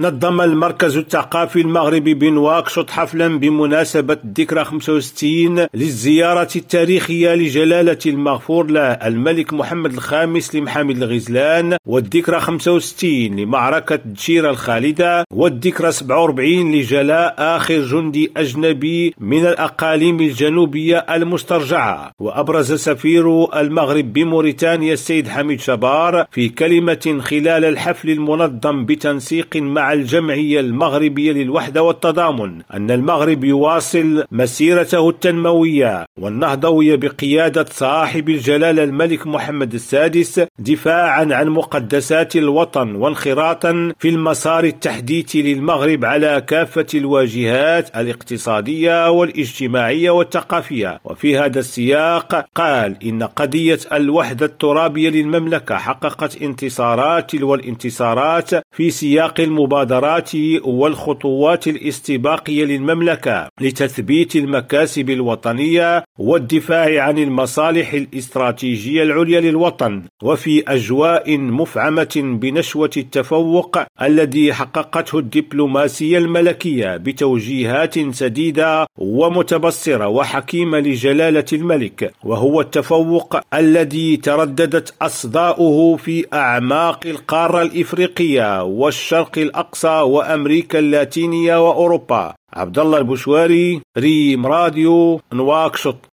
نظم المركز الثقافي المغربي بنواكشوط حفلا بمناسبة الذكرى 65 للزيارة التاريخية لجلالة المغفور له الملك محمد الخامس لمحامد الغزلان والذكرى 65 لمعركة دشيرة الخالدة والذكرى 47 لجلاء آخر جندي أجنبي من الأقاليم الجنوبية المسترجعة. وأبرز سفير المغرب بموريتانيا السيد حميد شبار في كلمة خلال الحفل المنظم بتنسيق مع مع الجمعية المغربية للوحدة والتضامن أن المغرب يواصل مسيرته التنموية والنهضوية بقيادة صاحب الجلالة الملك محمد السادس دفاعا عن مقدسات الوطن وانخراطا في المسار التحديثي للمغرب على كافة الواجهات الاقتصادية والاجتماعية والثقافية. وفي هذا السياق قال إن قضية الوحدة الترابية للمملكة حققت انتصارات والانتصارات في سياق المبادرة المبادرات والخطوات الاستباقية للمملكة لتثبيت المكاسب الوطنية والدفاع عن المصالح الاستراتيجية العليا للوطن وفي أجواء مفعمة بنشوة التفوق الذي حققته الدبلوماسية الملكية بتوجيهات سديدة ومتبصرة وحكيمة لجلالة الملك وهو التفوق الذي ترددت أصداؤه في أعماق القارة الإفريقية والشرق الأقصى وأمريكا اللاتينية وأوروبا. عبد الله البشواري ريم راديو نواكشوط